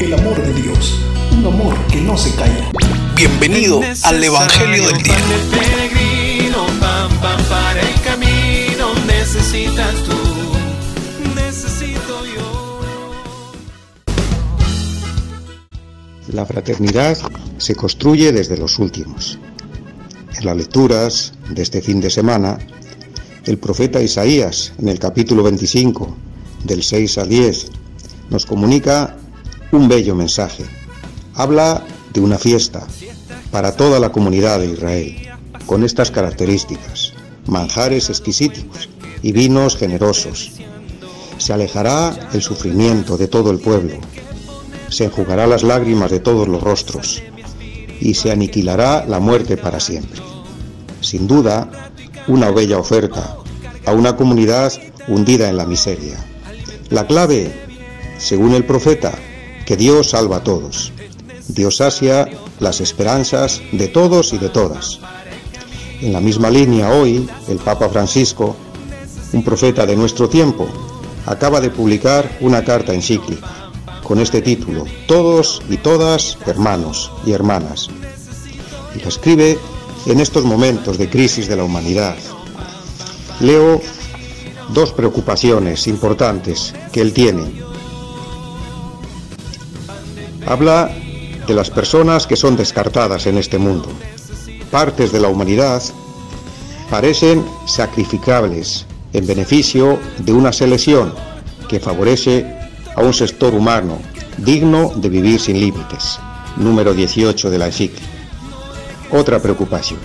el amor de Dios, un amor que no se calla. Bienvenido al Evangelio del Día. Peregrino, pan, pan para el camino, necesitas tú, necesito yo. La fraternidad se construye desde los últimos. En las lecturas de este fin de semana, el profeta Isaías, en el capítulo 25, del 6 al 10, nos comunica un bello mensaje. Habla de una fiesta para toda la comunidad de Israel, con estas características, manjares exquisitos y vinos generosos. Se alejará el sufrimiento de todo el pueblo, se enjugará las lágrimas de todos los rostros y se aniquilará la muerte para siempre. Sin duda, una bella oferta a una comunidad hundida en la miseria. La clave, según el profeta, que Dios salva a todos. Dios sacia las esperanzas de todos y de todas. En la misma línea hoy, el Papa Francisco, un profeta de nuestro tiempo, acaba de publicar una carta encíclica con este título, Todos y todas hermanos y hermanas. Y la escribe en estos momentos de crisis de la humanidad. Leo dos preocupaciones importantes que él tiene. Habla de las personas que son descartadas en este mundo. Partes de la humanidad parecen sacrificables en beneficio de una selección que favorece a un sector humano digno de vivir sin límites. Número 18 de la encíclica. Otra preocupación.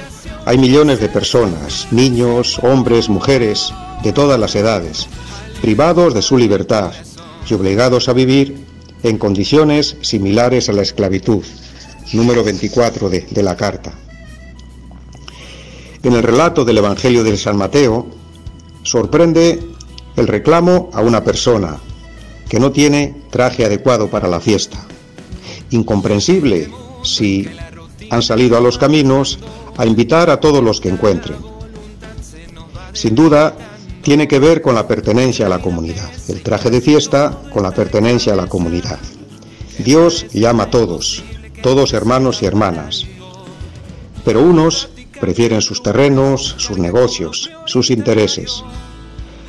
Hay millones de personas, niños, hombres, mujeres, de todas las edades, privados de su libertad y obligados a vivir en condiciones similares a la esclavitud. Número 24 de, de la carta. En el relato del Evangelio de San Mateo, sorprende el reclamo a una persona que no tiene traje adecuado para la fiesta. Incomprensible si han salido a los caminos a invitar a todos los que encuentren. Sin duda, tiene que ver con la pertenencia a la comunidad. El traje de fiesta con la pertenencia a la comunidad. Dios llama a todos, todos hermanos y hermanas. Pero unos prefieren sus terrenos, sus negocios, sus intereses.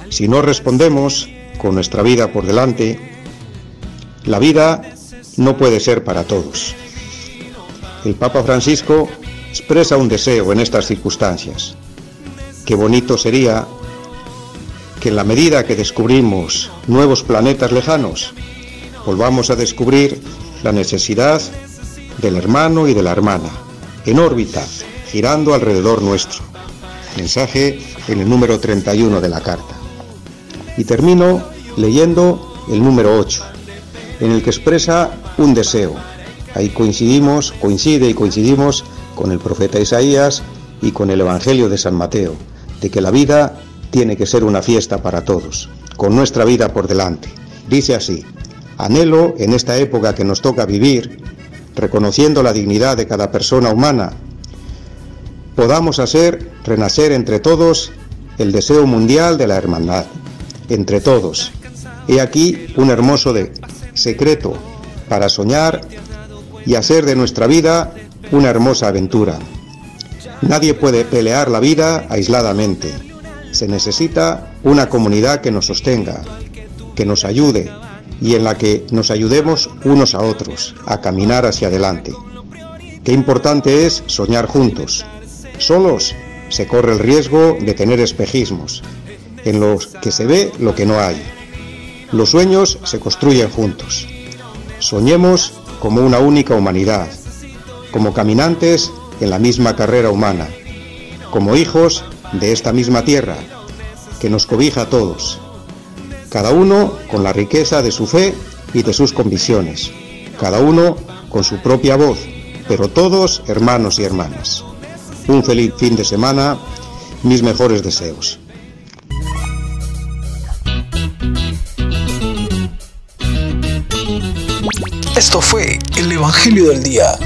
Si no respondemos con nuestra vida por delante, la vida no puede ser para todos. El Papa Francisco expresa un deseo en estas circunstancias. Qué bonito sería que en la medida que descubrimos nuevos planetas lejanos, volvamos a descubrir la necesidad del hermano y de la hermana, en órbita, girando alrededor nuestro. Mensaje en el número 31 de la carta. Y termino leyendo el número 8, en el que expresa un deseo. Ahí coincidimos, coincide y coincidimos con el profeta Isaías y con el Evangelio de San Mateo, de que la vida tiene que ser una fiesta para todos, con nuestra vida por delante. Dice así, anhelo en esta época que nos toca vivir, reconociendo la dignidad de cada persona humana, podamos hacer renacer entre todos el deseo mundial de la hermandad, entre todos. He aquí un hermoso de secreto para soñar y hacer de nuestra vida una hermosa aventura. Nadie puede pelear la vida aisladamente se necesita una comunidad que nos sostenga, que nos ayude y en la que nos ayudemos unos a otros a caminar hacia adelante. Qué importante es soñar juntos. Solos se corre el riesgo de tener espejismos, en los que se ve lo que no hay. Los sueños se construyen juntos. Soñemos como una única humanidad, como caminantes en la misma carrera humana, como hijos de esta misma tierra, que nos cobija a todos, cada uno con la riqueza de su fe y de sus convicciones, cada uno con su propia voz, pero todos hermanos y hermanas. Un feliz fin de semana, mis mejores deseos. Esto fue el Evangelio del Día.